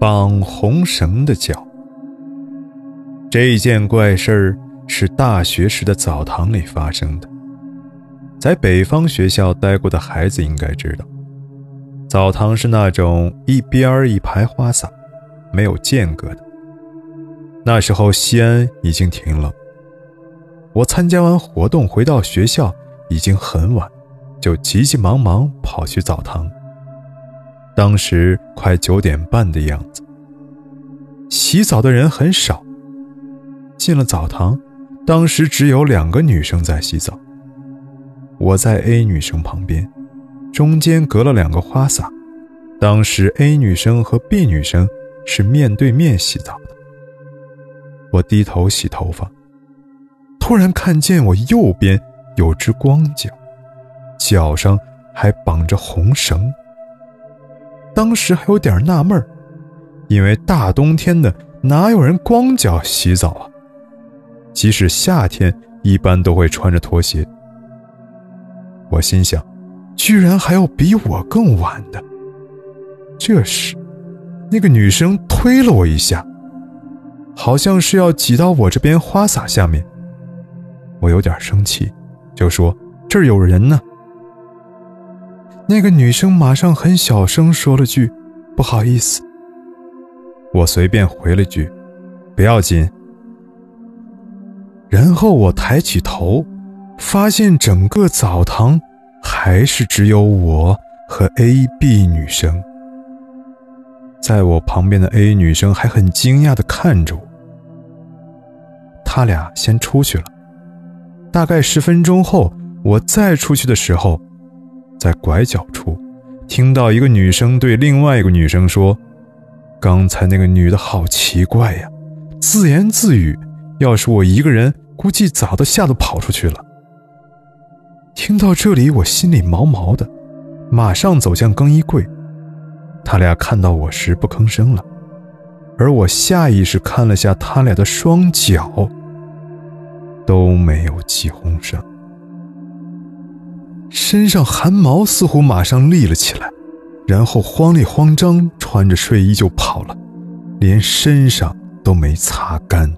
绑红绳的脚。这件怪事儿是大学时的澡堂里发生的。在北方学校待过的孩子应该知道，澡堂是那种一边一排花洒，没有间隔的。那时候西安已经停了，我参加完活动回到学校已经很晚，就急急忙忙跑去澡堂。当时快九点半的样子，洗澡的人很少。进了澡堂，当时只有两个女生在洗澡。我在 A 女生旁边，中间隔了两个花洒。当时 A 女生和 B 女生是面对面洗澡的。我低头洗头发，突然看见我右边有只光脚，脚上还绑着红绳。当时还有点纳闷因为大冬天的哪有人光脚洗澡啊？即使夏天，一般都会穿着拖鞋。我心想，居然还有比我更晚的。这时，那个女生推了我一下。好像是要挤到我这边花洒下面，我有点生气，就说：“这儿有人呢。”那个女生马上很小声说了句：“不好意思。”我随便回了句：“不要紧。”然后我抬起头，发现整个澡堂还是只有我和 A、B 女生。在我旁边的 A 女生还很惊讶地看着我。他俩先出去了。大概十分钟后，我再出去的时候，在拐角处，听到一个女生对另外一个女生说：“刚才那个女的好奇怪呀，自言自语。要是我一个人，估计早都吓得跑出去了。”听到这里，我心里毛毛的，马上走向更衣柜。他俩看到我时不吭声了，而我下意识看了下他俩的双脚。都没有系红绳，身上汗毛似乎马上立了起来，然后慌里慌张穿着睡衣就跑了，连身上都没擦干。